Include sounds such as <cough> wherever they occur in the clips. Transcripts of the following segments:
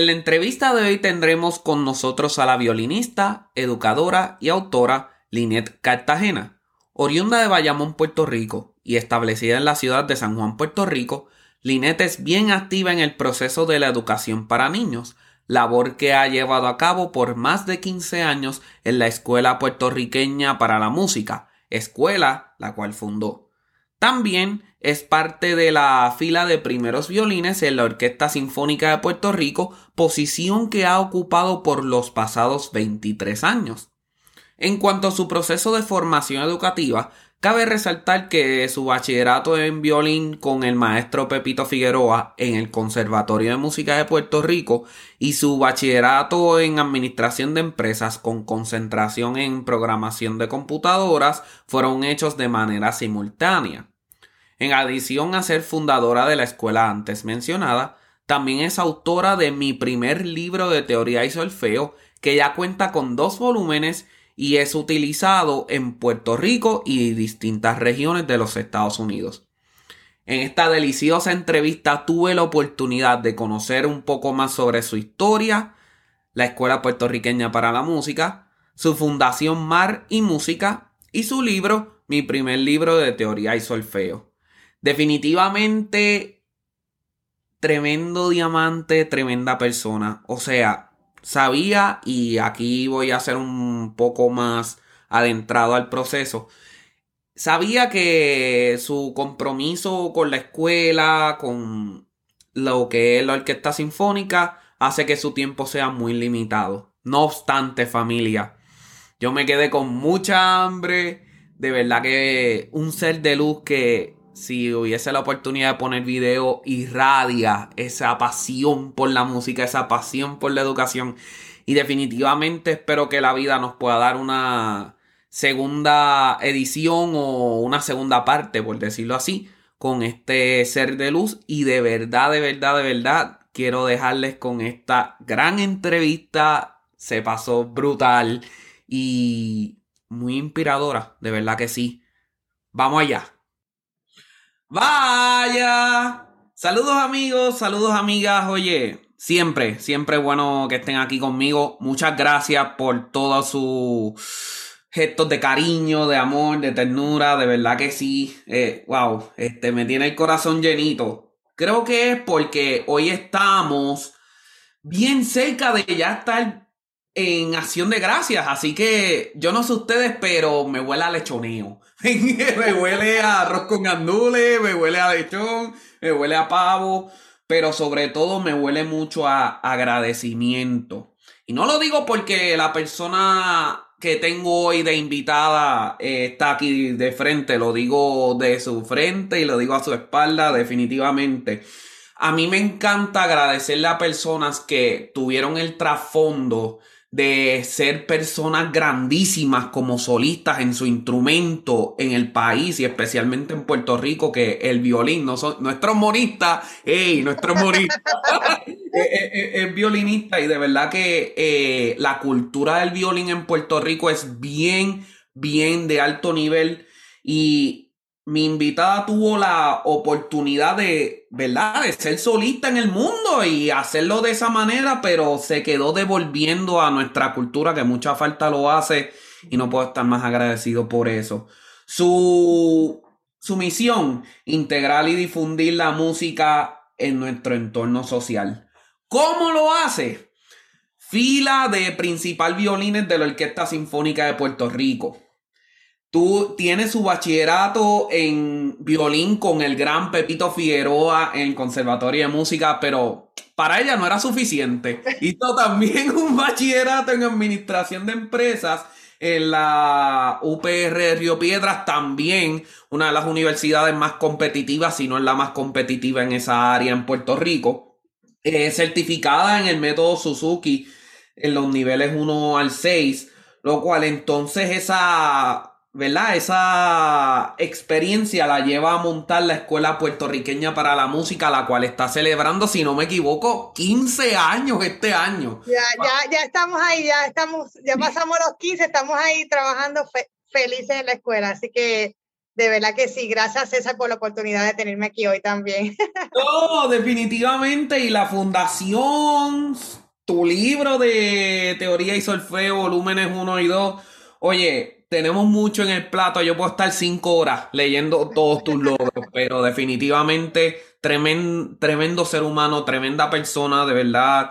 En la entrevista de hoy tendremos con nosotros a la violinista, educadora y autora Linet Cartagena. Oriunda de Bayamón, Puerto Rico y establecida en la ciudad de San Juan, Puerto Rico, Linet es bien activa en el proceso de la educación para niños, labor que ha llevado a cabo por más de 15 años en la Escuela Puertorriqueña para la Música, escuela la cual fundó. También es parte de la fila de primeros violines en la Orquesta Sinfónica de Puerto Rico, posición que ha ocupado por los pasados 23 años. En cuanto a su proceso de formación educativa, cabe resaltar que su bachillerato en violín con el maestro Pepito Figueroa en el Conservatorio de Música de Puerto Rico y su bachillerato en Administración de Empresas con concentración en programación de computadoras fueron hechos de manera simultánea. En adición a ser fundadora de la escuela antes mencionada, también es autora de mi primer libro de teoría y solfeo, que ya cuenta con dos volúmenes y es utilizado en Puerto Rico y distintas regiones de los Estados Unidos. En esta deliciosa entrevista tuve la oportunidad de conocer un poco más sobre su historia, la Escuela Puertorriqueña para la Música, su fundación Mar y Música y su libro, mi primer libro de teoría y solfeo. Definitivamente, tremendo diamante, tremenda persona. O sea, sabía, y aquí voy a ser un poco más adentrado al proceso. Sabía que su compromiso con la escuela, con lo que es la orquesta sinfónica, hace que su tiempo sea muy limitado. No obstante, familia, yo me quedé con mucha hambre. De verdad que un ser de luz que si hubiese la oportunidad de poner video, irradia esa pasión por la música, esa pasión por la educación. Y definitivamente espero que la vida nos pueda dar una segunda edición o una segunda parte, por decirlo así, con este ser de luz. Y de verdad, de verdad, de verdad, quiero dejarles con esta gran entrevista. Se pasó brutal y muy inspiradora, de verdad que sí. Vamos allá. Vaya. Saludos amigos, saludos amigas. Oye, siempre, siempre bueno que estén aquí conmigo. Muchas gracias por todos sus gestos de cariño, de amor, de ternura. De verdad que sí. Eh, wow, este me tiene el corazón llenito. Creo que es porque hoy estamos bien cerca de ya estar en acción de gracias. Así que yo no sé ustedes, pero me huele a lechoneo. <laughs> me huele a arroz con gandules, me huele a lechón, me huele a pavo, pero sobre todo me huele mucho a agradecimiento. Y no lo digo porque la persona que tengo hoy de invitada eh, está aquí de frente, lo digo de su frente y lo digo a su espalda definitivamente. A mí me encanta agradecerle a personas que tuvieron el trasfondo de ser personas grandísimas como solistas en su instrumento en el país y especialmente en Puerto Rico, que el violín, no son, nuestro monista, hey, nuestro monista <laughs> <laughs> es, violinista y de verdad que eh, la cultura del violín en Puerto Rico es bien, bien de alto nivel y mi invitada tuvo la oportunidad de, ¿verdad?, de ser solista en el mundo y hacerlo de esa manera, pero se quedó devolviendo a nuestra cultura que mucha falta lo hace y no puedo estar más agradecido por eso. Su, su misión, integrar y difundir la música en nuestro entorno social. ¿Cómo lo hace? Fila de principal violines de la Orquesta Sinfónica de Puerto Rico Tú tienes su bachillerato en violín con el gran Pepito Figueroa en Conservatorio de Música, pero para ella no era suficiente. <laughs> Hizo también un bachillerato en Administración de Empresas en la UPR Río Piedras, también una de las universidades más competitivas, si no es la más competitiva en esa área en Puerto Rico. certificada en el método Suzuki en los niveles 1 al 6, lo cual entonces esa ¿verdad? Esa experiencia la lleva a montar la Escuela Puertorriqueña para la Música, la cual está celebrando, si no me equivoco, 15 años este año. Ya, ya, ya estamos ahí, ya estamos, ya pasamos los 15, estamos ahí trabajando felices en la escuela, así que de verdad que sí, gracias César por la oportunidad de tenerme aquí hoy también. <laughs> No, definitivamente, y la fundación, tu libro de teoría y solfeo, volúmenes 1 y 2, oye, tenemos mucho en el plato. Yo puedo estar cinco horas leyendo todos tus logros, <laughs> pero definitivamente tremendo, tremendo ser humano, tremenda persona, de verdad.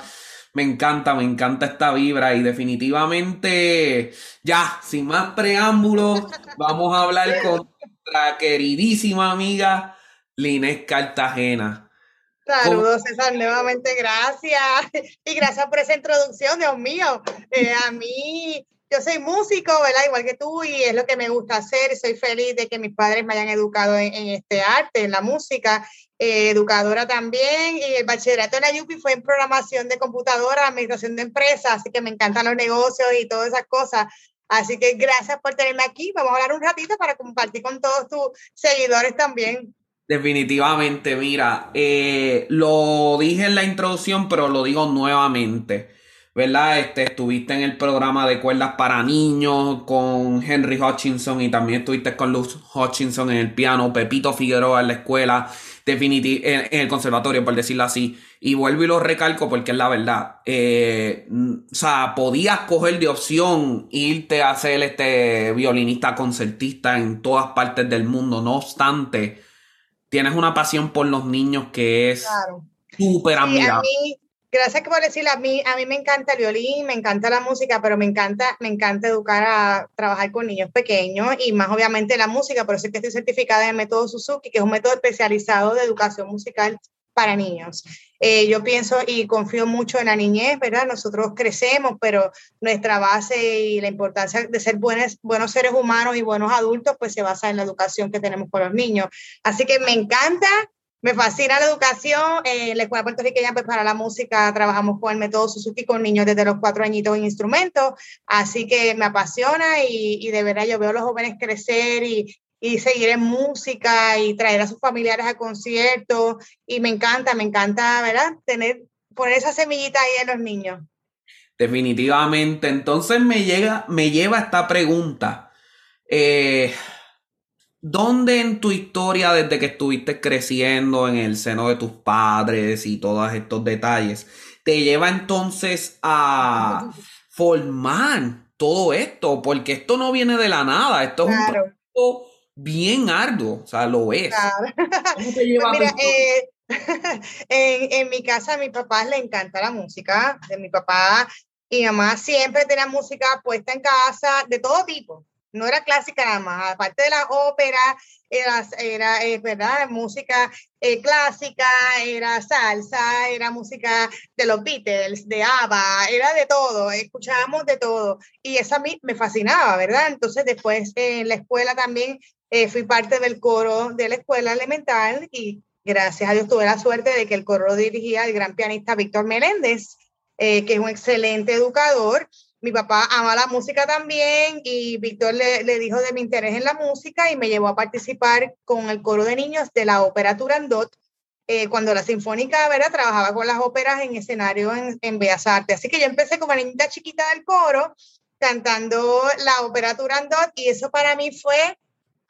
Me encanta, me encanta esta vibra y definitivamente, ya, sin más preámbulos, vamos a hablar con nuestra queridísima amiga Linés Cartagena. Saludos, César, nuevamente gracias. <laughs> Y gracias por esa introducción, Dios mío. Eh, a mí yo soy músico, ¿verdad? Igual que tú, y es lo que me gusta hacer. Soy feliz de que mis padres me hayan educado en, este arte, en la música. Eh, educadora también, y el bachillerato en la UPI fue en programación de computadora, administración de empresas, así que me encantan los negocios y todas esas cosas. Así que gracias por tenerme aquí. Vamos a hablar un ratito para compartir con todos tus seguidores también. Definitivamente, mira, eh, lo dije en la introducción, pero lo digo nuevamente. ¿Verdad? Este, estuviste en el programa de cuerdas para niños con Henry Hutchinson y también estuviste con Luz Hutchinson en el piano, Pepito Figueroa en la escuela, en, el conservatorio, por decirlo así. Y vuelvo y lo recalco porque es la verdad. Eh, o sea, podías coger de opción irte a ser este violinista concertista en todas partes del mundo. No obstante, tienes una pasión por los niños que es súper admirable. Gracias por decirlo. A mí, a mí me encanta el violín, me encanta la música, pero me encanta, me encanta educar a trabajar con niños pequeños y más obviamente la música. Por eso es que estoy certificada en el método Suzuki, que es un método especializado de educación musical para niños. Eh, yo pienso y confío mucho en la niñez, ¿verdad? Nosotros crecemos, pero nuestra base y la importancia de ser buenos, buenos seres humanos y buenos adultos, pues se basa en la educación que tenemos con los niños. Así que me encanta me fascina la educación. En la Escuela Puertorriqueña pues, para la Música trabajamos con el método Suzuki con niños desde los cuatro añitos en instrumentos, así que me apasiona y, y de verdad yo veo a los jóvenes crecer y, y seguir en música y traer a sus familiares a conciertos y me encanta, me encanta, ¿verdad? Tener, poner esa semillita ahí en los niños. Definitivamente. Entonces me llega, me lleva esta pregunta. Eh, ¿Dónde en tu historia, desde que estuviste creciendo en el seno de tus padres y todos estos detalles, te lleva entonces a formar todo esto? Porque esto no viene de la nada, esto es un proceso bien arduo, o sea, lo es. ¿Cómo te lleva pues eh, <laughs> en, en, mi casa a mi papá le encanta la música, de mi papá y mamá siempre tenía música puesta en casa de todo tipo no era clásica nada más, aparte de la ópera, era, era eh, ¿verdad? música eh, clásica, era salsa, era música de los Beatles, de ABBA, era de todo, escuchábamos de todo. Y eso a mí me fascinaba, ¿verdad? Entonces después en la escuela también eh, fui parte del coro de la escuela elemental y gracias a Dios tuve la suerte de que el coro dirigía el gran pianista Víctor Meléndez, que es un excelente educador mi papá ama la música también y Víctor le, le, dijo de mi interés en la música y me llevó a participar con el coro de niños de la ópera Turandot, eh, cuando la Sinfónica ¿verdad? trabajaba con las óperas en escenario en, en Bellas Artes. Así que yo empecé como niñita chiquita del coro cantando la ópera Turandot y eso para mí fue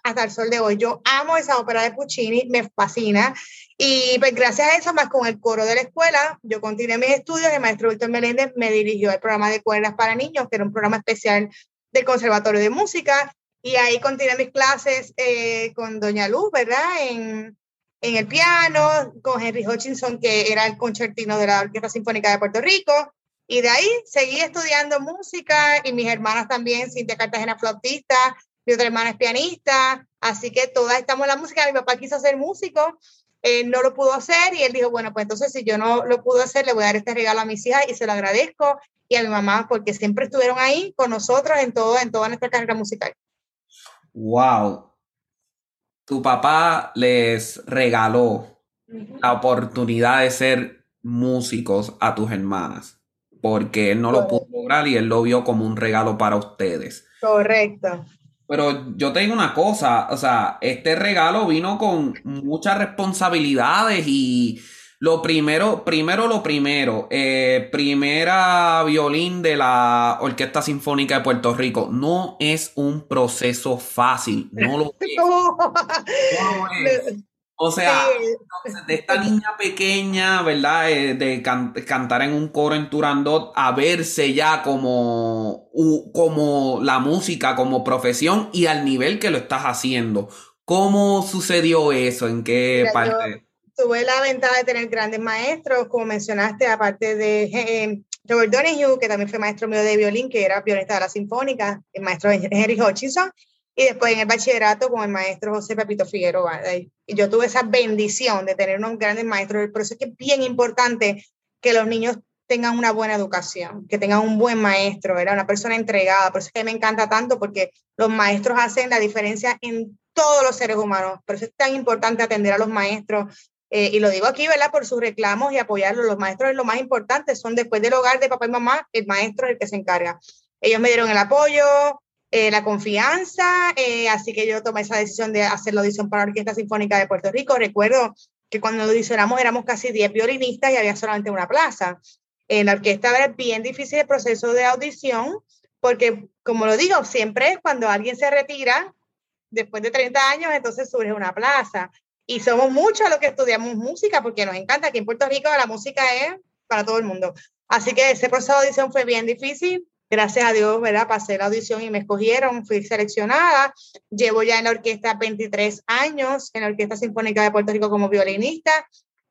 hasta el sol de hoy. Yo amo esa ópera de Puccini, me fascina. Y pues gracias a eso, más con el coro de la escuela, yo continué mis estudios. El maestro Víctor Meléndez me dirigió al programa de cuerdas para niños, que era un programa especial del Conservatorio de Música. Y ahí continué mis clases eh, con Doña Luz, ¿verdad? En, en el piano, con Henry Hutchinson, que era el concertino de la Orquesta Sinfónica de Puerto Rico. Y de ahí seguí estudiando música y mis hermanas también, Cintia Cartagena flautista, mi otra hermana es pianista, así que todas estamos en la música. Mi papá quiso ser músico, no lo pudo hacer y él dijo, bueno, pues entonces si yo no lo pude hacer, le voy a dar este regalo a mis hijas y se lo agradezco y a mi mamá porque siempre estuvieron ahí con nosotros en, todo, en toda nuestra carrera musical. Wow. Tu papá les regaló la oportunidad de ser músicos a tus hermanas porque él no lo pudo lograr y él lo vio como un regalo para ustedes. Correcto. Pero yo te digo una cosa, o sea, este regalo vino con muchas responsabilidades y lo primero, primero lo primero, eh, primera violín de la Orquesta Sinfónica de Puerto Rico, no es un proceso fácil, no lo <laughs> es. No es. O sea, de esta niña pequeña, ¿verdad? Eh, de cantar en un coro en Turandot a verse ya como, como la música, como profesión y al nivel que lo estás haciendo. ¿Cómo sucedió eso? ¿En qué parte? tuve la ventaja de tener grandes maestros, como mencionaste, aparte de eh, Robert Donahue, que también fue maestro mío de violín, que era violista de la Sinfónica, el maestro Henry Hutchinson, y después en el bachillerato con el maestro José Pepito Figueroa. Y yo tuve esa bendición de tener unos grandes maestros, por eso es que es bien importante que los niños tengan una buena educación, que tengan un buen maestro, era una persona entregada, por eso es que me encanta tanto, porque los maestros hacen la diferencia en todos los seres humanos, por eso es tan importante atender a los maestros, eh, y lo digo aquí, ¿verdad? Por sus reclamos y apoyarlos. Los maestros es lo más importante, son después del hogar de papá y mamá, el maestro es el que se encarga. Ellos me dieron el apoyo, eh, la confianza, eh, así que yo tomé esa decisión de hacer la audición para la Orquesta Sinfónica de Puerto Rico. Recuerdo que cuando audicionamos éramos casi 10 violinistas y había solamente una plaza. En la orquesta era bien difícil el proceso de audición, porque, como lo digo, siempre cuando alguien se retira, después de 30 años, entonces surge una plaza. Y somos muchos los que estudiamos música, porque nos encanta. Aquí en Puerto Rico la música es para todo el mundo. Así que ese proceso de audición fue bien difícil, gracias a Dios, ¿verdad? Pasé la audición y me escogieron, fui seleccionada. Llevo ya en la orquesta 23 años, en la Orquesta Sinfónica de Puerto Rico como violinista.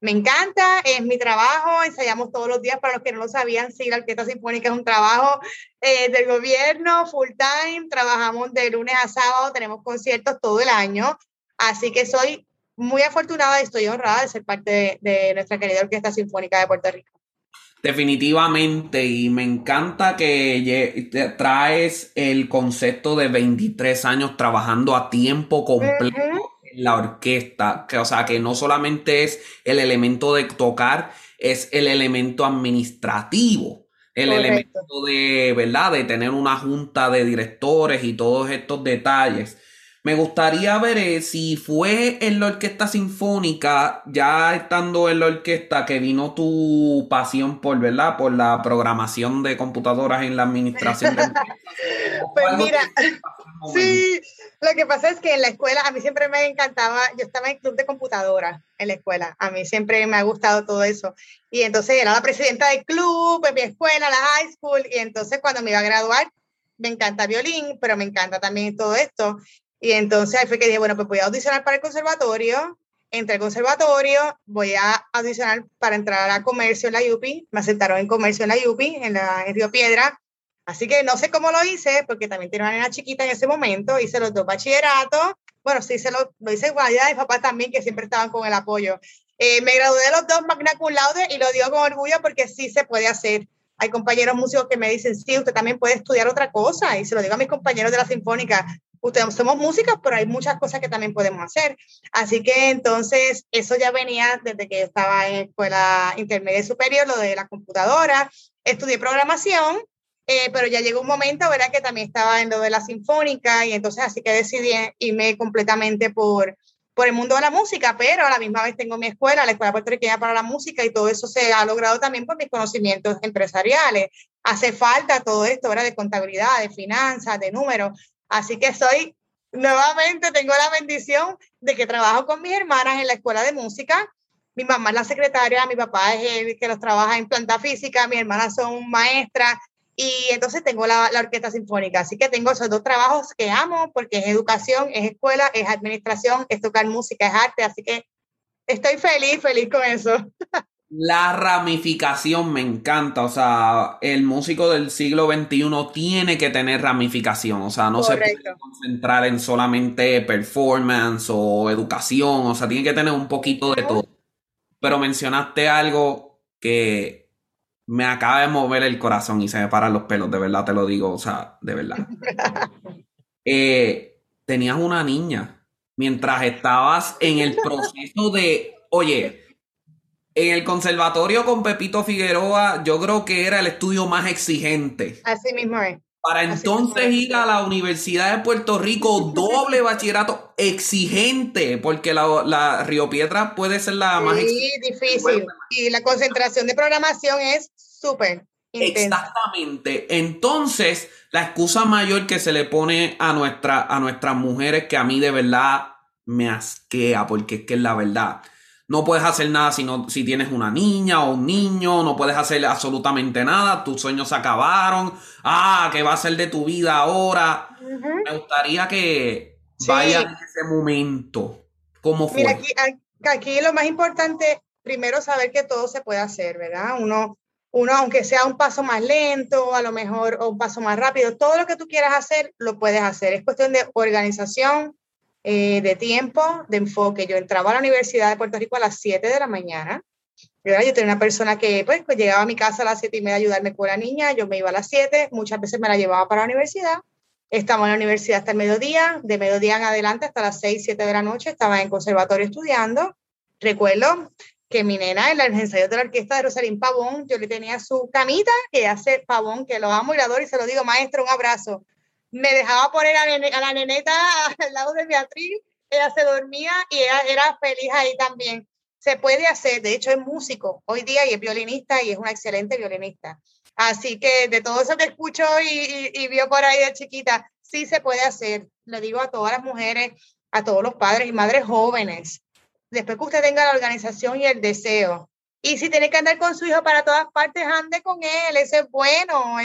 Me encanta, es mi trabajo, ensayamos todos los días. Para los que no lo sabían, sí, la Orquesta Sinfónica es un trabajo eh, del gobierno, full time, trabajamos de lunes a sábado, tenemos conciertos todo el año. Así que soy muy afortunada y estoy honrada de ser parte de, de nuestra querida Orquesta Sinfónica de Puerto Rico. Definitivamente, y me encanta que traes el concepto de 23 años trabajando a tiempo completo en la orquesta, que, o sea, que no solamente es el elemento de tocar, es el elemento administrativo, el elemento de, ¿verdad?, de tener una junta de directores y todos estos detalles. Me gustaría ver eh, si fue en la orquesta sinfónica, ya estando en la orquesta, que vino tu pasión por, ¿verdad? Por la programación de computadoras en la administración. De... <laughs> pues mira, sí, lo que pasa es que en la escuela a mí siempre me encantaba, yo estaba en el club de computadoras en la escuela, a mí siempre me ha gustado todo eso. Y entonces era la presidenta del club en mi escuela, la high school, y entonces cuando me iba a graduar, me encanta violín, pero me encanta también todo esto. Y entonces ahí fue que dije, bueno, pues voy a audicionar para el conservatorio. Entré al conservatorio, voy a audicionar para entrar a comercio en la UPI. Me aceptaron en comercio en la UPI, en, la, en Río Piedra. Así que no sé cómo lo hice, porque también tenía una nena chiquita en ese momento. Hice los dos bachilleratos. Bueno, sí, se lo, lo hice igual. Ya de papá también, que siempre estaban con el apoyo. Eh, me gradué de los dos magna cum laude y lo digo con orgullo porque sí se puede hacer. Hay compañeros músicos que me dicen, sí, usted también puede estudiar otra cosa. Y se lo digo a mis compañeros de la Sinfónica, ustedes somos músicos, pero hay muchas cosas que también podemos hacer. Así que entonces eso ya venía desde que estaba en escuela intermedia y superior, lo de la computadora. Estudié programación, eh, pero ya llegó un momento, ¿verdad? Que también estaba en lo de la sinfónica y entonces así que decidí irme completamente por, por el mundo de la música, pero a la misma vez tengo mi escuela, la Escuela Puertorriqueña para la Música y todo eso se ha logrado también por mis conocimientos empresariales. Hace falta todo esto, ¿verdad? De contabilidad, de finanzas, de números. Así que soy, nuevamente tengo la bendición de que trabajo con mis hermanas en la escuela de música. Mi mamá es la secretaria, mi papá es el que los trabaja en planta física, mis hermanas son maestras y entonces tengo la, la, orquesta sinfónica. Así que tengo esos dos trabajos que amo porque es educación, es escuela, es administración, es tocar música, es arte. Así que estoy feliz, feliz con eso. <laughs> La ramificación me encanta, o sea, el músico del siglo XXI tiene que tener ramificación, o sea, no se puede concentrar en solamente performance o educación, o sea, tiene que tener un poquito de todo. Pero mencionaste algo que me acaba de mover el corazón y se me paran los pelos, de verdad te lo digo, o sea, de verdad. <laughs> Eh, tenías una niña mientras estabas en el proceso de, oye, en el conservatorio con Pepito Figueroa, yo creo que era el estudio más exigente. Así mismo es. Para entonces ir a la Universidad de Puerto Rico, <laughs> doble bachillerato exigente, porque la, Río Piedra puede ser la más Sí, difícil. Y la concentración de programación es súper. Exactamente. Entonces, la excusa mayor que se le pone a, nuestra, a nuestras mujeres, que a mí de verdad me asquea, porque es que es la verdad no puedes hacer nada si, si tienes una niña o un niño, no puedes hacer absolutamente nada, tus sueños se acabaron, ah, ¿qué va a ser de tu vida ahora? Me gustaría que vaya en ese momento. ¿Cómo fue? Mira, aquí, lo más importante, primero saber que todo se puede hacer, ¿verdad? Uno, uno, aunque sea un paso más lento, a lo mejor, o un paso más rápido, todo lo que tú quieras hacer, lo puedes hacer. Es cuestión de organización, eh, de tiempo, de enfoque. Yo entraba a la Universidad de Puerto Rico a las 7 de la mañana. Yo tenía una persona que pues, llegaba a mi casa a las 7 y media a ayudarme con la niña, yo me iba a las 7, muchas veces me la llevaba para la universidad. Estaba en la universidad hasta el mediodía, de mediodía en adelante hasta las 6, 7 de la noche, estaba en conservatorio estudiando. Recuerdo que mi nena en el ensayo de la orquesta de Rosalín Pavón, yo le tenía su camita que hace Pavón, que lo amo y lo adoro y se lo digo, maestro, un abrazo me dejaba poner a, la neneta al lado de Beatriz, ella se dormía y ella era feliz ahí también. Se puede hacer, de hecho es músico hoy día y es violinista y es una excelente violinista. Así que de todo eso que escucho y, y, vio por ahí de chiquita, sí se puede hacer. Le digo a todas las mujeres, a todos los padres y madres jóvenes, después que usted tenga la organización y el deseo, y si tiene que andar con su hijo para todas partes, ande con él. Eso es bueno.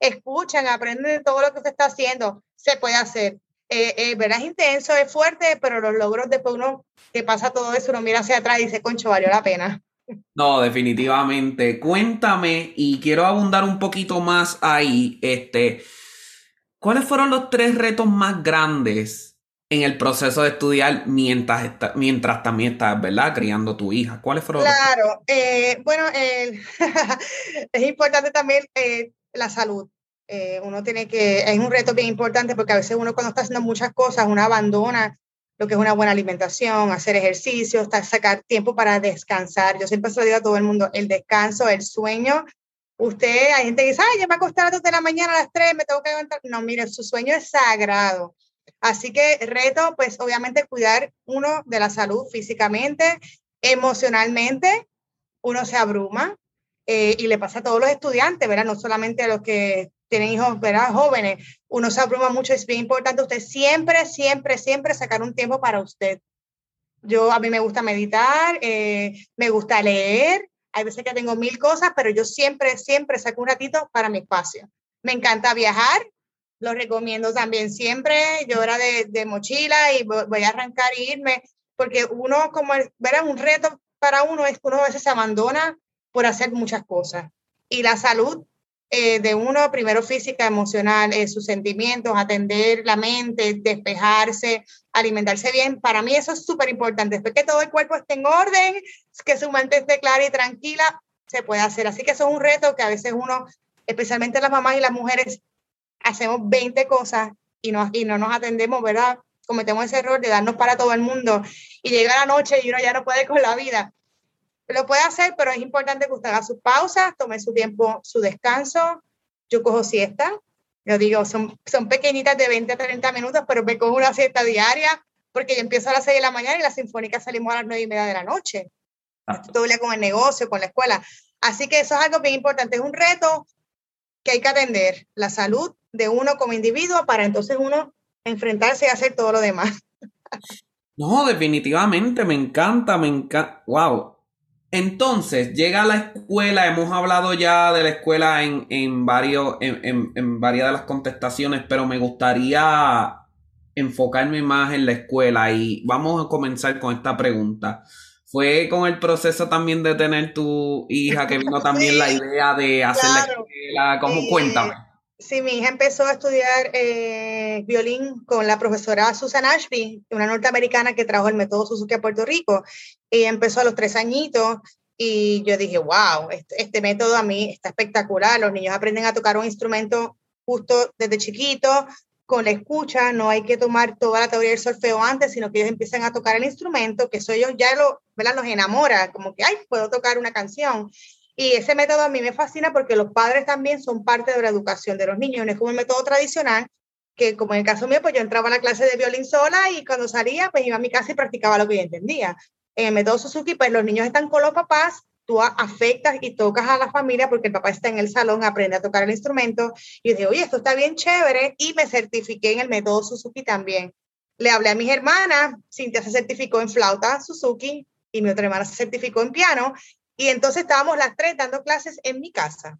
Escuchan, aprenden de todo lo que se está haciendo. Se puede hacer. Eh, eh, intenso, es fuerte, pero los logros después uno que pasa todo eso, uno mira hacia atrás y dice, concho, valió la pena. <laughs> No, definitivamente. Cuéntame y quiero abundar un poquito más ahí. Este, ¿cuáles fueron los tres retos más grandes en el proceso de estudiar mientras, mientras también estás, ¿verdad? Criando tu hija. ¿Cuáles fueron? Claro, eh, bueno, <laughs> es importante también eh, la salud. Eh, uno tiene que, es un reto bien importante porque a veces uno cuando está haciendo muchas cosas, uno abandona lo que es una buena alimentación, hacer ejercicio, sacar tiempo para descansar. Yo siempre se lo digo a todo el mundo, el descanso, el sueño. Usted, hay gente que dice, ay, ya me acosté a las de la mañana a las 3, me tengo que levantar. No, mire, su sueño es sagrado Así que reto, pues obviamente cuidar uno de la salud físicamente, emocionalmente, uno se abruma eh, y le pasa a todos los estudiantes, ¿verdad? No solamente a los que tienen hijos, ¿verdad? Jóvenes, uno se abruma mucho, es bien importante usted siempre, siempre, siempre sacar un tiempo para usted. Yo, a mí me gusta meditar, eh, me gusta leer, hay veces que tengo mil cosas, pero yo siempre, siempre saco un ratito para mi espacio. Me encanta viajar, lo recomiendo también siempre. Yo era de, mochila y voy a arrancar e irme, porque uno, como ver un reto para uno es que uno a veces se abandona por hacer muchas cosas. Y la salud eh, de uno, primero física, emocional, eh, sus sentimientos, atender la mente, despejarse, alimentarse bien, para mí eso es súper importante. Después que todo el cuerpo esté en orden, que su mente esté clara y tranquila, se puede hacer. Así que eso es un reto que a veces uno, especialmente las mamás y las mujeres, hacemos 20 cosas y no, y no nos atendemos, ¿verdad? Cometemos ese error de darnos para todo el mundo y llega la noche y uno ya no puede con la vida. Lo puede hacer, pero es importante que usted haga sus pausas, tome su tiempo, su descanso. Yo cojo siesta, yo digo, son, son pequeñitas de 20 a 30 minutos, pero me cojo una siesta diaria porque yo empiezo a las 6 de la mañana y la sinfónica salimos a las 9 y media de la noche. Todo el día con el negocio, con la escuela. Así que eso es algo bien importante. Es un reto que hay que atender, la salud de uno como individuo para entonces uno enfrentarse y hacer todo lo demás. No, definitivamente, me encanta, me encanta. Wow. Entonces, llega a la escuela, hemos hablado ya de la escuela en, en varios, en, en, varias de las contestaciones, pero me gustaría enfocarme más en la escuela y vamos a comenzar con esta pregunta. fue con el proceso también de tener tu hija que vino también la idea de hacer la escuela. ¿Cómo? Cuéntame. Sí, mi hija empezó a estudiar eh, violín con la profesora Susan Ashby, una norteamericana que trajo el método Suzuki a Puerto Rico. Y empezó a los tres añitos y yo dije, wow, este, este, método a mí está espectacular. Los niños aprenden a tocar un instrumento justo desde chiquito, con la escucha, no hay que tomar toda la teoría del solfeo antes, sino que ellos empiezan a tocar el instrumento, que eso ellos ya lo, ¿verdad? los enamora, como que, ay, puedo tocar una canción. Y ese método a mí me fascina porque los padres también son parte de la educación de los niños. No es como el método tradicional, que como en el caso mío, pues yo entraba a la clase de violín sola y cuando salía, pues iba a mi casa y practicaba lo que yo entendía. En el método Suzuki, pues los niños están con los papás, tú afectas y tocas a la familia porque el papá está en el salón, aprende a tocar el instrumento. Y yo dije, oye, esto está bien chévere y me certifiqué en el método Suzuki también. Le hablé a mis hermanas, Cintia se certificó en flauta Suzuki y mi otra hermana se certificó en piano y entonces estábamos las tres dando clases en mi casa.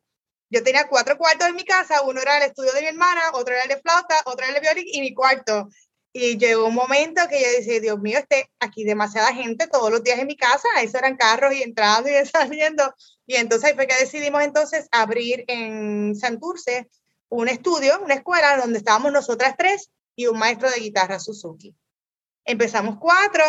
Yo tenía cuatro cuartos en mi casa, uno era el estudio de mi hermana, otro era el de flauta, otro era el de violín y mi cuarto. Y llegó un momento que yo decía, Dios mío, este, aquí demasiada gente todos los días en mi casa, eso eran carros y entrando y <laughs> saliendo. Y entonces fue que decidimos entonces abrir en Santurce un estudio, una escuela donde estábamos nosotras tres y un maestro de guitarra Suzuki. Empezamos cuatro,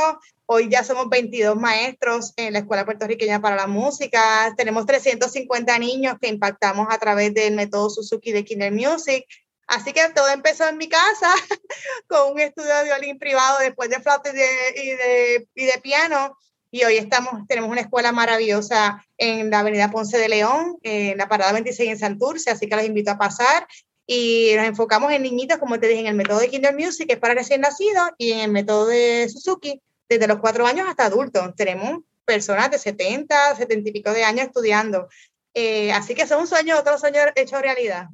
hoy ya somos 22 maestros en la Escuela Puertorriqueña para la Música, tenemos 350 niños que impactamos a través del método Suzuki de Kinder Music. Así que todo empezó en mi casa <laughs> con un estudio de violín privado después de flauta y de, y de, piano. Y hoy estamos, tenemos una escuela maravillosa en la avenida Ponce de León, en la parada 26 en Santurce, así que los invito a pasar y nos enfocamos en niñitos, como te dije, en el método de Kinder Music, que es para recién nacidos, y en el método de Suzuki, desde los cuatro años hasta adultos. Tenemos personas de 70, 70 y pico de años estudiando. Eh, así que es un sueño, otro sueño hecho realidad.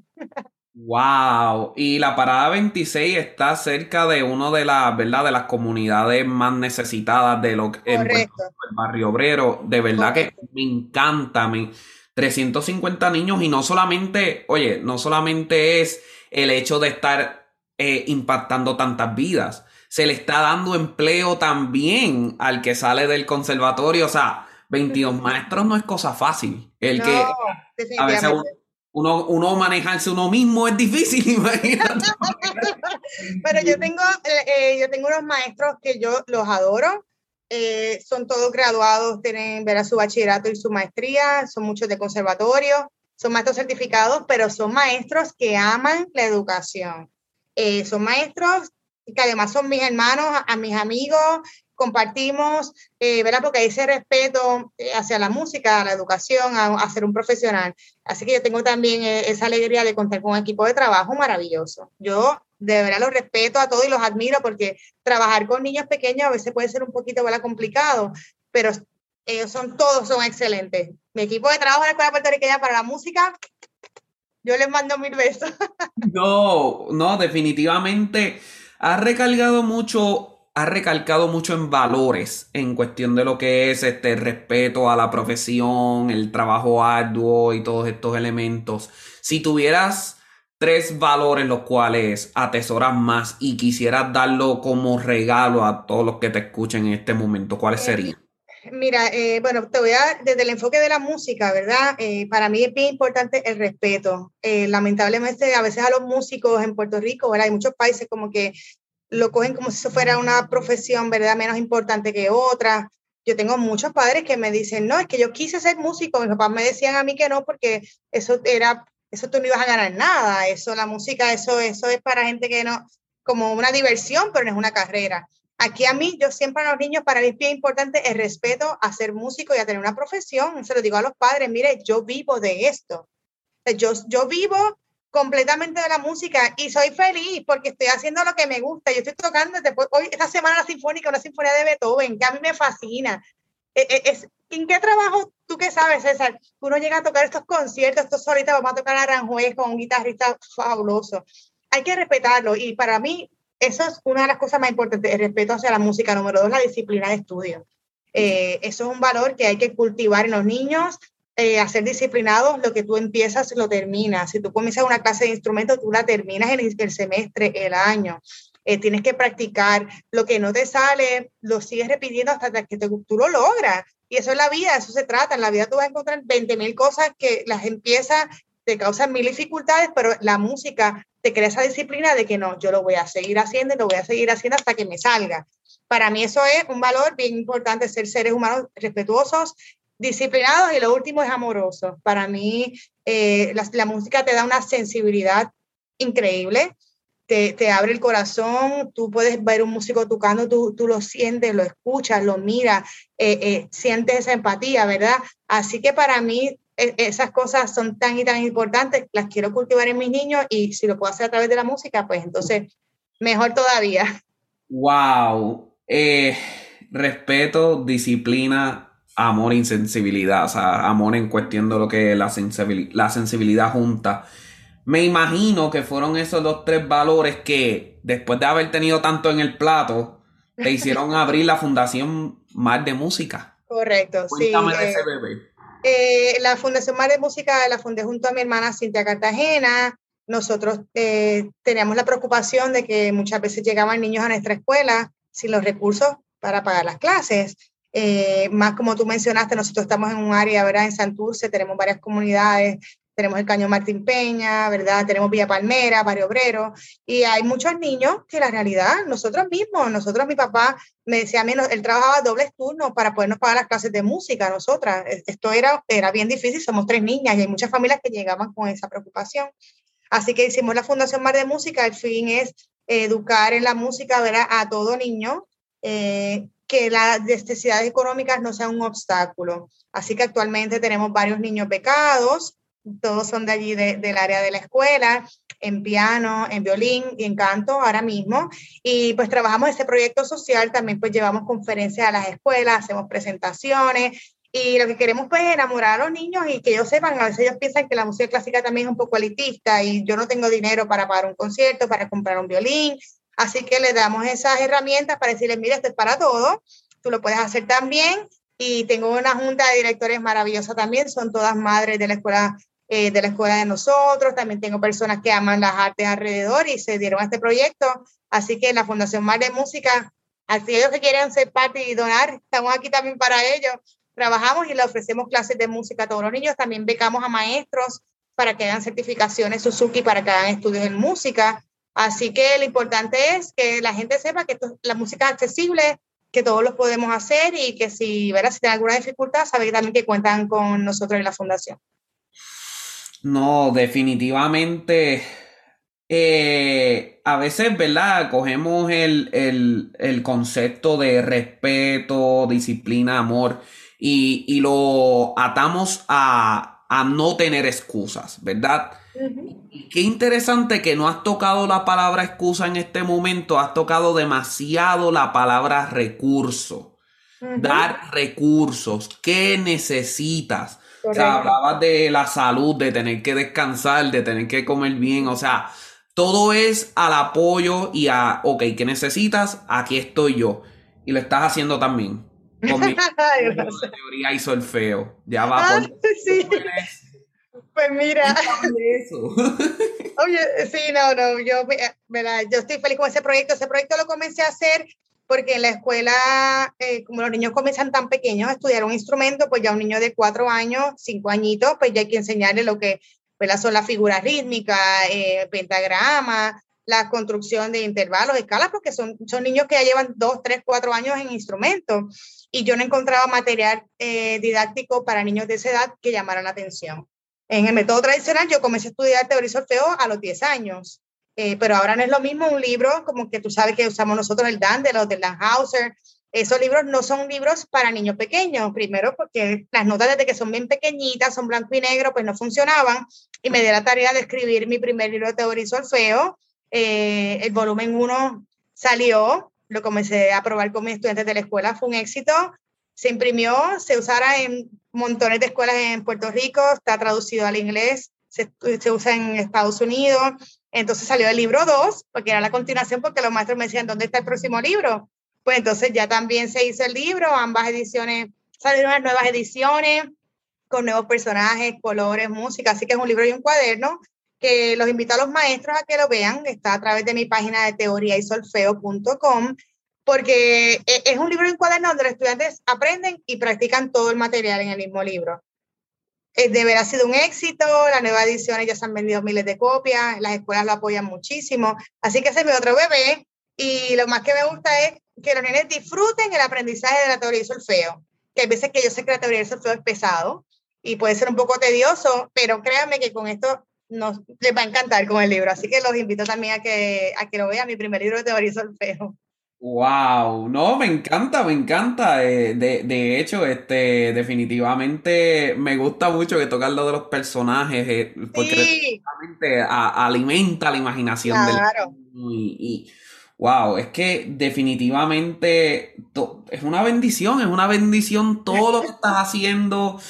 Wow, y la parada 26 está cerca de una de las, ¿verdad? De las comunidades más necesitadas de lo que el barrio obrero. De verdad que me encanta, me, 350 niños y no solamente, oye, no solamente es el hecho de estar eh, impactando tantas vidas, se le está dando empleo también al que sale del conservatorio, o sea, 22 maestros no es cosa fácil. El que a veces uno, uno manejarse uno mismo es difícil, <laughs> imagínate. Pero yo tengo, eh, yo tengo unos maestros que yo los adoro eh, son todos graduados, tienen ver su bachillerato y su maestría, son muchos de conservatorio, son maestros certificados, pero son maestros que aman la educación. Eh, son maestros que además son mis hermanos, a, mis amigos, compartimos, eh, ¿verdad? Porque hay ese respeto hacia la música, a la educación, a, ser un profesional. Así que yo tengo también esa alegría de contar con un equipo de trabajo maravilloso. Yo de verdad los respeto a todos y los admiro porque trabajar con niños pequeños a veces puede ser un poquito complicado, pero ellos son todos son excelentes. Mi equipo de trabajo en la Escuela Puertorriqueña para la Música, yo les mando mil besos. <laughs> No, no, definitivamente ha recalcado mucho, ha recalcado mucho en valores en cuestión de lo que es este respeto a la profesión, el trabajo arduo y todos estos elementos. Si tuvieras tres valores los cuales atesoras más y quisieras darlo como regalo a todos los que te escuchen en este momento, ¿cuáles eh, serían? Mira, eh, bueno, te voy a, desde el enfoque de la música, ¿verdad? Eh, para mí es bien importante el respeto. lamentablemente, a veces a los músicos en Puerto Rico, ¿verdad? Hay muchos países como que lo cogen como si eso fuera una profesión, ¿verdad? Menos importante que otra. Yo tengo muchos padres que me dicen, no, es que yo quise ser músico, mis papás me decían a mí que no, porque eso era eso tú no ibas a ganar nada, eso, la música, eso, eso es para gente que no, como una diversión, pero no es una carrera. Aquí a mí, yo siempre a los niños, para mí es bien importante el respeto a ser músico y a tener una profesión. Se lo digo a los padres, mire, yo vivo de esto. Yo, yo vivo completamente de la música y soy feliz porque estoy haciendo lo que me gusta. Yo estoy tocando después, hoy, esta semana la sinfónica, una sinfonía de Beethoven, que a mí me fascina. E, e, es, ¿En qué trabajo tú qué sabes, César? Uno llega a tocar estos conciertos, estos solitos, vamos a tocar Aranjuez con un guitarrista fabuloso. Hay que respetarlo y para mí eso es una de las cosas más importantes, el respeto hacia la música. Número dos, la disciplina de estudio. Eh, eso es un valor que hay que cultivar en los niños, eh, a ser disciplinados, lo que tú empiezas lo terminas. Si tú comienzas una clase de instrumento, tú la terminas en el semestre, el año. eh, tienes que practicar, lo que no te sale, lo sigues repitiendo hasta que tú lo logras. Y eso es la vida, eso se trata. En la vida tú vas a encontrar 20 mil cosas que las empiezas, te causan mil dificultades, pero la música te crea esa disciplina de que no, yo lo voy a seguir haciendo y lo voy a seguir haciendo hasta que me salga. Para mí eso es un valor bien importante, ser seres humanos respetuosos, disciplinados y lo último es amoroso. Para mí eh, la, música te da una sensibilidad increíble, te, te, abre el corazón, tú puedes ver un músico tocando, tú, tú lo sientes, lo escuchas, lo miras, eh, eh, sientes esa empatía, ¿verdad? Así que para mí esas cosas son tan y tan importantes, las quiero cultivar en mis niños y si lo puedo hacer a través de la música, pues entonces mejor todavía. Wow. respeto, disciplina, amor y sensibilidad, o sea, amor en cuestión de lo que es la, sensibilidad, la sensibilidad junta. Me imagino que fueron esos los tres valores que, después de haber tenido tanto en el plato, te hicieron <laughs> abrir la Fundación Mar de Música. Correcto, Cuéntame sí. De ese eh, bebé. Eh, la Fundación Mar de Música la fundé junto a mi hermana Cintia Cartagena. Nosotros eh, teníamos la preocupación de que muchas veces llegaban niños a nuestra escuela sin los recursos para pagar las clases. Eh, más como tú mencionaste, nosotros estamos en un área, ¿verdad? En Santurce tenemos varias comunidades, tenemos el Cañón Martín Peña, ¿verdad? Tenemos Villa Palmera, Barrio Obrero, y hay muchos niños que la realidad, nosotros mismos, nosotros, mi papá me decía mí, él trabajaba dobles turnos para podernos pagar las clases de música, nosotras. Esto era, era bien difícil, somos tres niñas y hay muchas familias que llegaban con esa preocupación. Así que hicimos la Fundación Mar de Música, el fin es educar en la música, ¿verdad? A todo niño. Eh, que las necesidades económicas no sean un obstáculo. Así que actualmente tenemos varios niños becados, todos son de allí del área de la escuela, en piano, en violín y en canto ahora mismo. Y pues trabajamos ese proyecto social, también pues llevamos conferencias a las escuelas, hacemos presentaciones y lo que queremos pues es enamorar a los niños y que ellos sepan, a veces ellos piensan que la música clásica también es un poco elitista y yo no tengo dinero para pagar un concierto, para comprar un violín, Así que le damos esas herramientas para decirles, mira, esto es para todo, tú lo puedes hacer también. Y tengo una junta de directores maravillosa también, son todas madres de la escuela eh, de la escuela de nosotros. También tengo personas que aman las artes alrededor y se dieron a este proyecto. Así que la Fundación Mar de Música, aquellos que quieren ser parte y donar, estamos aquí también para ellos. Trabajamos y le ofrecemos clases de música a todos los niños. También becamos a maestros para que hagan certificaciones Suzuki, para que hagan estudios en música. Así que lo importante es que la gente sepa que la música es accesible, que todos lo podemos hacer y que si, si tienen alguna dificultad, saben también que cuentan con nosotros en la fundación. No, definitivamente. Eh, a veces, ¿verdad? Cogemos el, el, concepto de respeto, disciplina, amor y, y lo atamos a, a no tener excusas, ¿verdad? Qué interesante que no has tocado la palabra excusa en este momento, has tocado demasiado la palabra recurso. Dar recursos. ¿Qué necesitas? O sea, hablabas de la salud, de tener que descansar, de tener que comer bien. O sea, todo es al apoyo y a, ok, ¿qué necesitas? Aquí estoy yo. Y lo estás haciendo también. Con mi <laughs> teoría y solfeo. Ya va por. <laughs> sí. Pues mira. <laughs> Oye, sí, no, no, yo, yo estoy feliz con ese proyecto. Ese proyecto lo comencé a hacer porque en la escuela, eh, como los niños comienzan tan pequeños a estudiar un instrumento, pues ya un niño de cuatro años, cinco añitos, pues ya hay que enseñarle lo que son las figuras rítmicas, eh, pentagrama, la construcción de intervalos, escalas, porque son, son niños que ya llevan dos, tres, cuatro años en instrumentos. Y yo no encontraba material eh, didáctico para niños de esa edad que llamaran la atención. En el método tradicional yo comencé a estudiar teoría y solfeo a los 10 años, eh, pero ahora no es lo mismo un libro como que tú sabes que usamos nosotros el Dan de los de Langhauser. Esos libros no son libros para niños pequeños, primero porque las notas desde que son bien pequeñitas, son blanco y negro, pues no funcionaban y me di la tarea de escribir mi primer libro de teoría y solfeo. Eh, el volumen 1 salió, lo comencé a probar con mis estudiantes de la escuela, fue un éxito se imprimió, se usará en montones de escuelas en Puerto Rico, está traducido al inglés, se, se usa en Estados Unidos. Entonces salió el libro 2, porque era la continuación, porque los maestros me decían, ¿dónde está el próximo libro? Pues entonces ya también se hizo el libro, ambas ediciones, salieron las nuevas ediciones con nuevos personajes, colores, música, así que es un libro y un cuaderno que los invito a los maestros a que lo vean, está a través de mi página de teoría y solfeo.com, porque e, es un libro en cuaderno donde los estudiantes aprenden y practican todo el material en el mismo libro. Eh, de ver ha sido un éxito, las nuevas ediciones ya se han vendido miles de copias, las escuelas lo apoyan muchísimo, así que ese es mi otro bebé y lo más que me gusta es que los niños disfruten el aprendizaje de la teoría y solfeo, que hay veces que yo sé que la teoría y solfeo es pesado y puede ser un poco tedioso, pero créanme que con esto nos, les va a encantar con el libro, así que los invito también a que, a que lo vean, mi primer libro de teoría y solfeo. Wow, no, me encanta, me encanta. Eh, de, de, hecho, este, definitivamente me gusta mucho que tocar lo de los personajes, eh, porque alimenta la imaginación claro. y, y, wow, es que definitivamente es una bendición, es una bendición todo lo que estás haciendo. <laughs>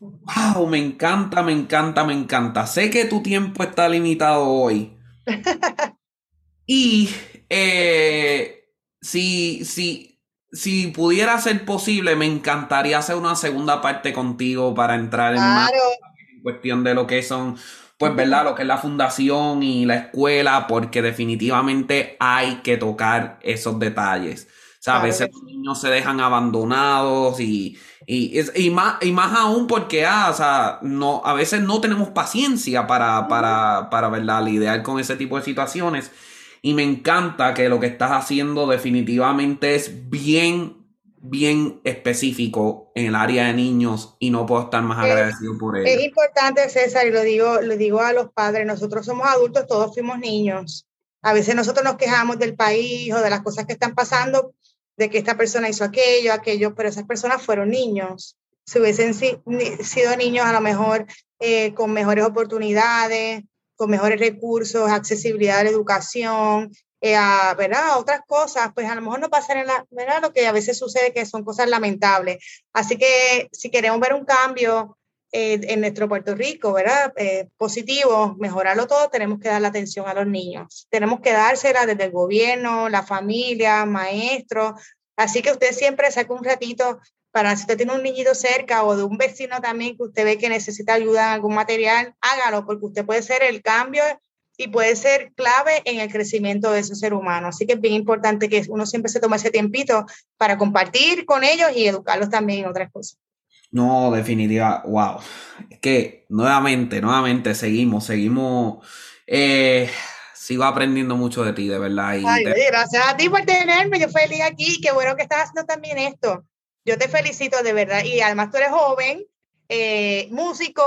Wow, me encanta, me encanta, me encanta. Sé que tu tiempo está limitado hoy. <laughs> y eh, si, si, si pudiera ser posible, me encantaría hacer una segunda parte contigo para entrar en más en cuestión de lo que son, pues, ¿verdad? Lo que es la fundación y la escuela, porque definitivamente hay que tocar esos detalles. a veces los niños se dejan abandonados y, y, y, más, y más aún porque ah, o sea, no, a veces no tenemos paciencia para, para, para ¿verdad? lidiar con ese tipo de situaciones. Y me encanta que lo que estás haciendo definitivamente es bien, bien específico en el área de niños y no puedo estar más agradecido por ello. Es importante, César, y lo digo, lo digo a los padres, nosotros somos adultos, todos fuimos niños. A veces nosotros nos quejamos del país o de las cosas que están pasando, de que esta persona hizo aquello, aquello, pero esas personas fueron niños. Si hubiesen sido niños, a lo mejor eh, con mejores oportunidades, con mejores recursos, accesibilidad a la educación, eh, a, ¿verdad? otras cosas, pues a lo mejor no pasaría la, ¿verdad? lo que a veces sucede que son cosas lamentables. Así que si queremos ver un cambio eh, en nuestro Puerto Rico, ¿verdad? Eh, positivo, mejorarlo todo, tenemos que dar la atención a los niños. Tenemos que dársela desde el gobierno, la familia, maestros. Así que usted siempre saque un ratito para si usted tiene un niñito cerca o de un vecino también que usted ve que necesita ayuda en algún material, hágalo, porque usted puede ser el cambio y puede ser clave en el crecimiento de ese ser humano. Así que es bien importante que uno siempre se tome ese tiempito para compartir con ellos y educarlos también en otras cosas. No, definitiva, wow. Es que nuevamente, nuevamente seguimos, seguimos. Eh, sigo aprendiendo mucho de ti, de verdad. Y Ay, Gracias a ti por tenerme, yo feliz aquí, qué bueno que estás haciendo también esto. Yo te felicito de verdad y además tú eres joven, eh, músico,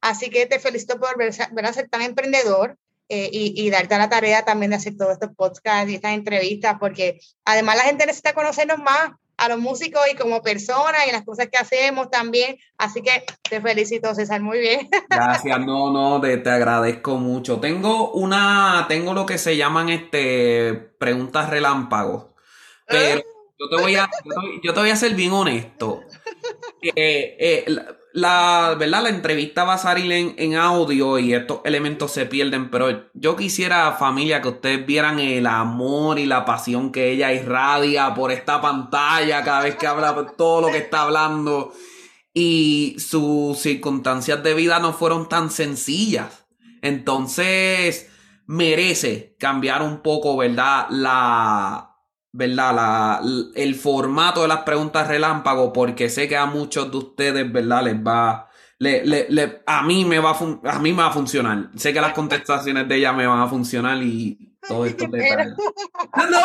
así que te felicito por ver, a ser tan emprendedor eh, y, y, darte la tarea también de hacer todos estos podcasts y estas entrevistas, porque además la gente necesita conocernos más a los músicos y como personas y las cosas que hacemos también. Así que te felicito, César, muy bien. <laughs> Gracias, no, no, te, te, agradezco mucho. Tengo una, tengo lo que se llaman este preguntas relámpagos, pero yo te voy a, yo te, voy a ser bien honesto. Eh, la, ¿verdad? La entrevista va a salir en, audio y estos elementos se pierden, pero yo quisiera, familia, que ustedes vieran el amor y la pasión que ella irradia por esta pantalla cada vez que habla, todo lo que está hablando. Y sus circunstancias de vida no fueron tan sencillas. Entonces, merece cambiar un poco, ¿verdad? La, ¿verdad? La, el formato de las preguntas relámpago, porque sé que a muchos de ustedes, ¿verdad? Les va, le, le, a mí me va a, a mí me va a funcionar. Sé que las contestaciones de ella me van a funcionar y todo esto detalles. No.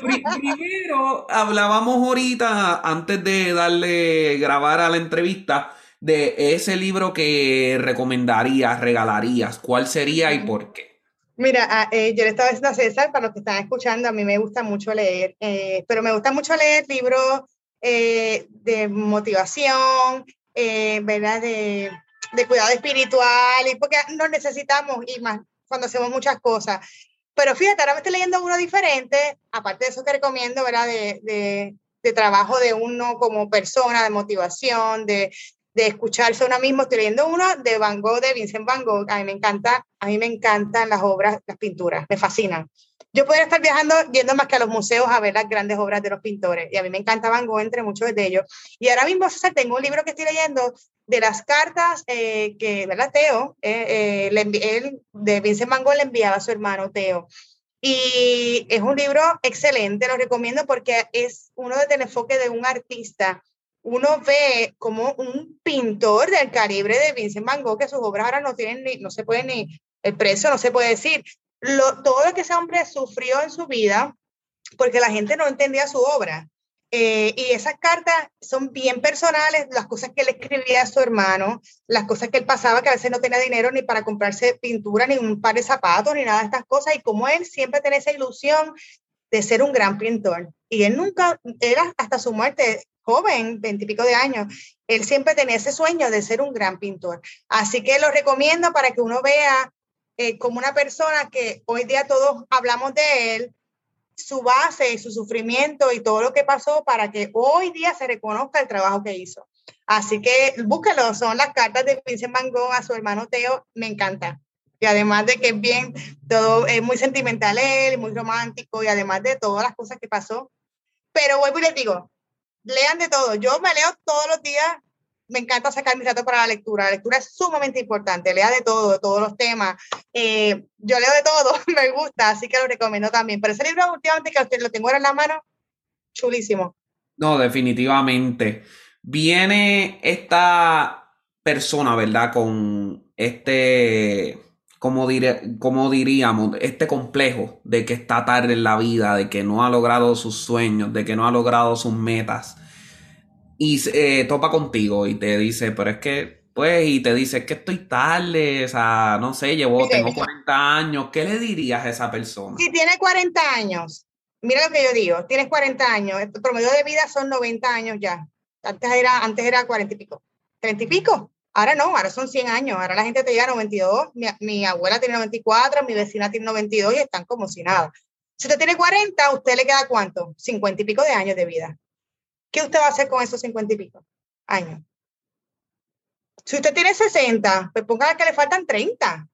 <laughs> Primero, hablábamos ahorita, antes de darle grabar a la entrevista, de ese libro que recomendarías, regalarías. ¿Cuál sería y por qué? Mira, ah, eh, yo le estaba diciendo a César, para los que están escuchando, a mí me gusta mucho leer, eh, pero me gusta mucho leer libros eh, de motivación, ¿verdad? De, de, cuidado espiritual, y porque nos necesitamos, y más cuando hacemos muchas cosas. Pero fíjate, ahora me estoy leyendo uno diferente, aparte de eso que recomiendo, ¿verdad? De, de trabajo de uno como persona, de motivación, de, de escucharse uno mismo. Estoy leyendo uno de Van Gogh, de Vincent Van Gogh. A mí me encanta, a mí me encantan las obras, las pinturas, me fascinan. Yo podría estar viajando, yendo más que a los museos a ver las grandes obras de los pintores. Y a mí me encanta Van Gogh, entre muchos de ellos. Y ahora mismo, tengo un libro que estoy leyendo de las cartas eh, que, ¿verdad? Teo, eh, eh, de Vincent Van Gogh le enviaba a su hermano Teo. Y es un libro excelente, lo recomiendo porque es uno desde el enfoque de un artista. Uno ve como un pintor del calibre de Vincent Van Gogh, que sus obras ahora no tienen ni, no se puede ni, el precio no se puede decir. Lo, todo lo que ese hombre sufrió en su vida, porque la gente no entendía su obra. Eh, y esas cartas son bien personales, las cosas que él escribía a su hermano, las cosas que él pasaba, que a veces no tenía dinero ni para comprarse pintura, ni un par de zapatos, ni nada de estas cosas, y como él siempre tenía esa ilusión de ser un gran pintor. Y él nunca, era hasta su muerte, joven, veintipico de años, él siempre tenía ese sueño de ser un gran pintor. Así que lo recomiendo para que uno vea eh, como una persona que hoy día todos hablamos de él, su base su sufrimiento y todo lo que pasó para que hoy día se reconozca el trabajo que hizo. Así que búsquelo, son las cartas de Vincent Van Gogh a su hermano Teo, me encanta. Y además de que es bien, todo es muy sentimental él, muy romántico y además de todas las cosas que pasó. Pero vuelvo y les digo, lean de todo. Yo me leo todos los días me encanta sacar mis datos para la lectura. La lectura es sumamente importante, lea de todo, de todos los temas. Eh, yo leo de todo, <laughs> me gusta, así que lo recomiendo también. Pero ese libro últimamente que usted lo tengo ahora en la mano, chulísimo. No, definitivamente. Viene esta persona, ¿verdad? Con este, como, como diríamos, este complejo de que está tarde en la vida, de que no ha logrado sus sueños, de que no ha logrado sus metas y eh, topa contigo y te dice, pero es que, pues, y te dice que estoy tarde, o sea, no sé, llevo, tengo 40 años, ¿qué le dirías a esa persona? Si tiene 40 años, mira lo que yo digo, tienes 40 años, el promedio de vida son 90 años ya. Antes era, antes era 40 y pico. 30 y pico. Ahora no, ahora son 100 años. Ahora la gente te llega a 92. Mi, abuela tiene 94, mi vecina tiene 92 y están como si nada. Si usted tiene 40, ¿usted le queda cuánto? 50 y pico de años de vida. ¿Qué usted va a hacer con esos 50 y pico años? Si usted tiene 60, pues ponga que le faltan 30.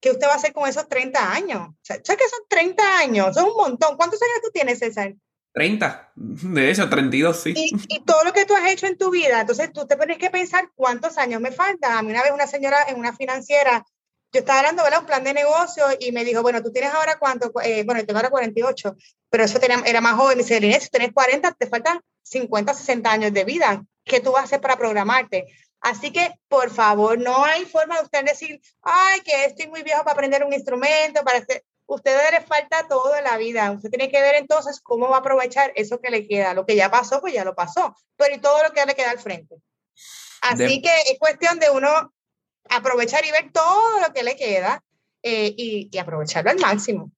¿Qué usted va a hacer con esos 30 años? ¿Sabes que son 30 años? Son un montón. ¿Cuántos años tú tienes, César? 30, de hecho, 32, sí. Y, todo lo que tú has hecho en tu vida, entonces tú te tienes que pensar cuántos años me faltan. A mí una vez una señora en una financiera, yo estaba hablando, de Un plan de negocio y me dijo, bueno, tú tienes ahora cuánto, eh, bueno, yo tengo ahora 48, pero eso tenía, era más joven. Me dice, Inés, si tienes 40, te faltan 50, 60 años de vida. ¿Qué tú vas a hacer para programarte? Así que, por favor, no hay forma de usted decir, ay, que estoy muy viejo para aprender un instrumento, para hacer... Usted le falta todo en la vida. Usted tiene que ver entonces cómo va a aprovechar eso que le queda. Lo que ya pasó, pues ya lo pasó. Pero y todo lo que le queda al frente. Así que es cuestión de uno aprovechar y ver todo lo que le queda eh, y, y aprovecharlo al máximo.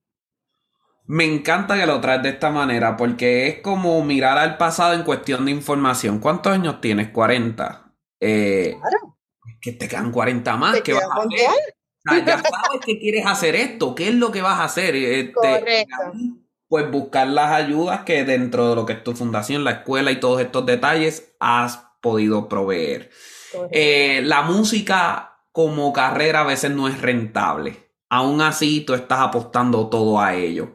Me encanta que lo traes de esta manera porque es como mirar al pasado en cuestión de información. ¿Cuántos años tienes? 40. Eh, claro. Que te quedan 40 más. ¿Qué vas a hacer? Ya sabes que quieres hacer esto. ¿Qué es lo que vas a hacer? Este, Correcto. Pues buscar las ayudas que dentro de lo que es tu fundación, la escuela y todos estos detalles has podido proveer. Eh, la música como carrera a veces no es rentable. Aún así, tú estás apostando todo a ello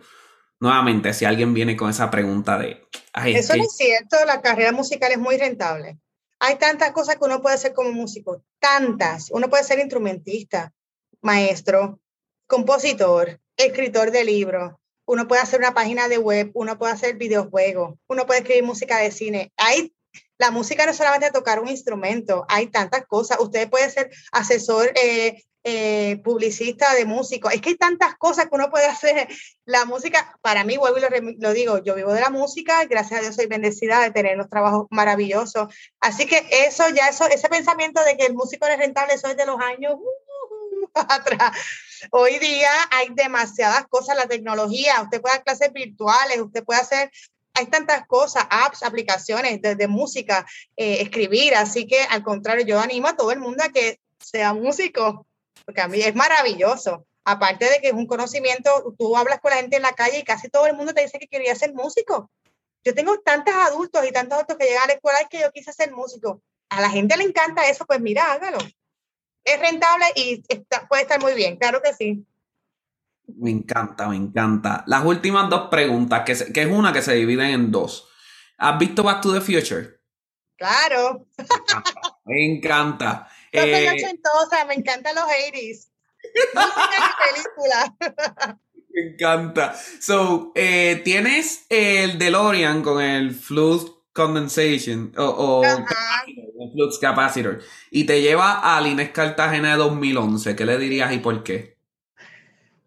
nuevamente, si alguien viene con esa pregunta de... Eso no es cierto, la carrera musical es muy rentable. Hay tantas cosas que uno puede hacer como músico, tantas. Uno puede ser instrumentista, maestro, compositor, escritor de libros, uno puede hacer una página de web, uno puede hacer videojuegos, uno puede escribir música de cine. Hay, la música no es solamente tocar un instrumento, hay tantas cosas. Usted puede ser asesor eh, eh, publicista, de músico. Es que hay tantas cosas que uno puede hacer. La música, para mí, vuelvo y lo, digo, yo vivo de la música, gracias a Dios soy bendecida de tener unos trabajos maravillosos. Así que eso ya, eso, ese pensamiento de que el músico es rentable, eso es de los años uh, atrás. Hoy día hay demasiadas cosas, la tecnología, usted puede dar clases virtuales, usted puede hacer hay tantas cosas, apps, aplicaciones de, música, eh, escribir, así que al contrario, yo animo a todo el mundo a que sea músico, porque a mí es maravilloso. Aparte de que es un conocimiento, tú hablas con la gente en la calle y casi todo el mundo te dice que quería ser músico. Yo tengo tantos adultos y tantos adultos que llegan a la escuela y que yo quise ser músico. a la gente le encanta eso, pues mira, hágalo. Es rentable y puede estar muy bien, claro que sí. Me encanta, me encanta. Las últimas dos preguntas, que, que es una que se dividen en dos. ¿Has visto Back to the Future? Claro. Me encanta. Yo <laughs> soy eh, ochentosa, me encantan los 80s. película. <laughs> Me encanta. So, eh, tienes el DeLorean con el flux condensation o, flux capacitor y te lleva a Inés Cartagena de 2011. ¿Qué le dirías y por qué?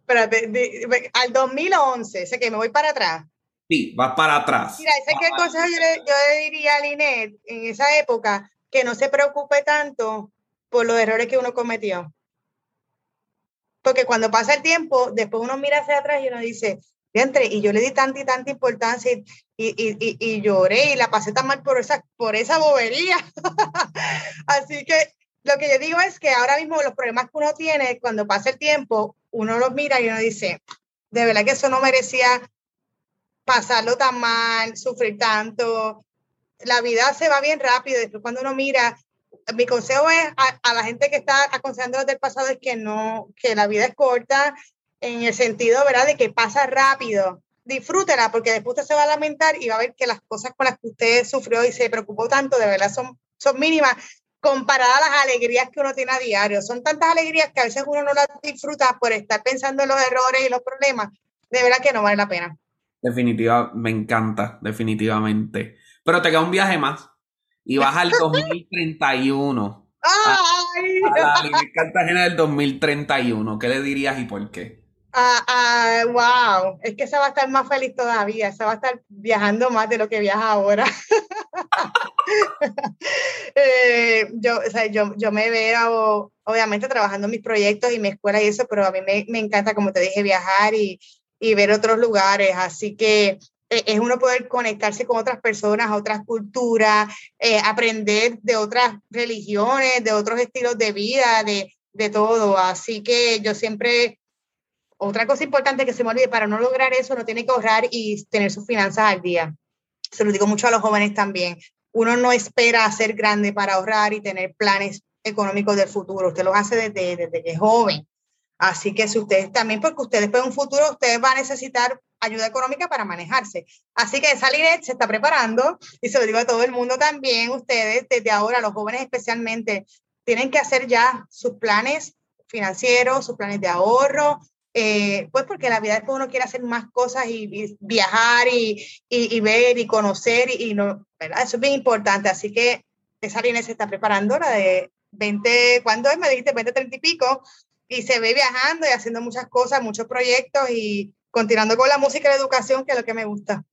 Espérate, al 2011, sé que me voy para atrás. Sí, vas para atrás. Mira, ese que consejo yo le, diría a Linet en esa época, que no se preocupe tanto por los errores que uno cometió. Porque cuando pasa el tiempo, después uno mira hacia atrás y uno dice, y yo le di tanta y tanta importancia y, y, y, y, lloré y la pasé tan mal por esa, por esa bobería. <laughs> Así que lo que yo digo es que ahora mismo los problemas que uno tiene, cuando pasa el tiempo, uno los mira y uno dice, de verdad que eso no merecía pasarlo tan mal, sufrir tanto. La vida se va bien rápido. Después cuando uno mira, mi consejo es a, la gente que está aconsejando del pasado es que no, que la vida es corta en el sentido, ¿verdad?, de que pasa rápido. Disfrútela porque después usted se va a lamentar y va a ver que las cosas con las que usted sufrió y se preocupó tanto, de verdad son, son mínimas comparadas a las alegrías que uno tiene a diario. Son tantas alegrías que a veces uno no las disfruta por estar pensando en los errores y los problemas. De verdad que no vale la pena. Definitiva, me encanta, definitivamente. Pero te queda un viaje más y vas al 2031. <laughs> ¡Ay! A, la Cartagena del 2031. ¿Qué le dirías y por qué? Ah, ah, wow, es que se va a estar más feliz todavía, se va a estar viajando más de lo que viaja ahora. <laughs> Eh, yo, o sea, yo, yo me veo, obviamente, trabajando en mis proyectos y mi escuela y eso, pero a mí me, me encanta, como te dije, viajar y, y ver otros lugares. Así que eh, es uno poder conectarse con otras personas, otras culturas, eh, aprender de otras religiones, de otros estilos de vida, de, de todo. Así que yo siempre, otra cosa importante que se me olvide, para no lograr eso, uno tiene que ahorrar y tener sus finanzas al día. Se lo digo mucho a los jóvenes también. Uno no espera ser grande para ahorrar y tener planes económicos del futuro. Usted lo hace desde, desde que es joven. Así que si ustedes también, porque ustedes en un futuro, ustedes van a necesitar ayuda económica para manejarse. Así que esa se está preparando y se lo digo a todo el mundo también, ustedes desde ahora, los jóvenes especialmente, tienen que hacer ya sus planes financieros, sus planes de ahorro, eh, pues porque la vida después uno quiere hacer más cosas y, viajar y, y, ver y conocer y, no, ¿verdad? Eso es bien importante. Así que esa línea se está preparando, la de 20, ¿cuándo es? Me dijiste 20, 30 y pico, y se ve viajando y haciendo muchas cosas, muchos proyectos y continuando con la música y la educación, que es lo que me gusta.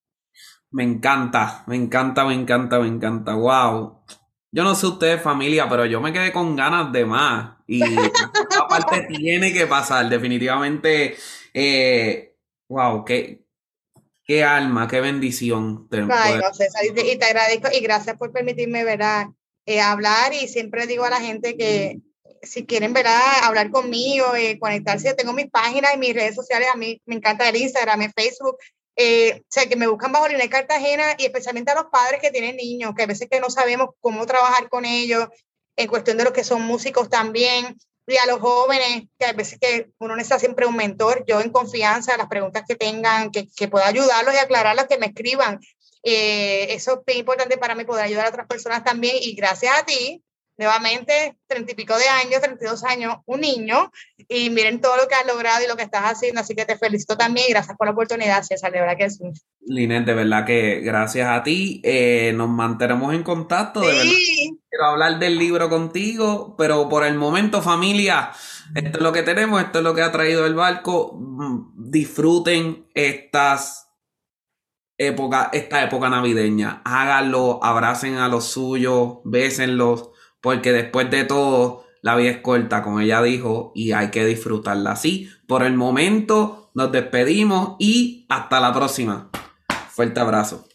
Me encanta, me encanta, me encanta, me encanta. Wow. Yo no sé ustedes, familia, pero yo me quedé con ganas de más. Y <laughs> aparte tiene que pasar, definitivamente. Eh, wow, qué, qué alma, qué bendición. Ay, no, César, y, te, agradezco y gracias por permitirme ver eh, hablar y siempre digo a la gente que si quieren ver hablar conmigo, eh, conectarse, tengo mis páginas y mis redes sociales, a mí me encanta el Instagram, el Facebook, eh, o sea, que me buscan bajo Línea Cartagena y especialmente a los padres que tienen niños, que a veces que no sabemos cómo trabajar con ellos, en cuestión de los que son músicos también, y a los jóvenes, que a veces que uno necesita siempre un mentor, yo en confianza, las preguntas que tengan, que, que pueda ayudarlos y aclararlos, que me escriban. Eh, eso es importante para mí, poder ayudar a otras personas también, y gracias a ti, nuevamente, treinta y pico de años, 32 años, un niño, y miren todo lo que has logrado y lo que estás haciendo, así que te felicito también y gracias por la oportunidad, César, de verdad que sí. Linet, de verdad que gracias a ti, eh, nos mantenemos en contacto, de sí. quiero hablar del libro contigo, pero por el momento, familia, esto es lo que tenemos, esto es lo que ha traído el barco, mm, disfruten estas época, esta época navideña. Háganlo, abracen a los suyos, bésenlos, porque después de todo, la vida es corta, como ella dijo, y hay que disfrutarla así. Por el momento, nos despedimos y hasta la próxima. Fuerte abrazo.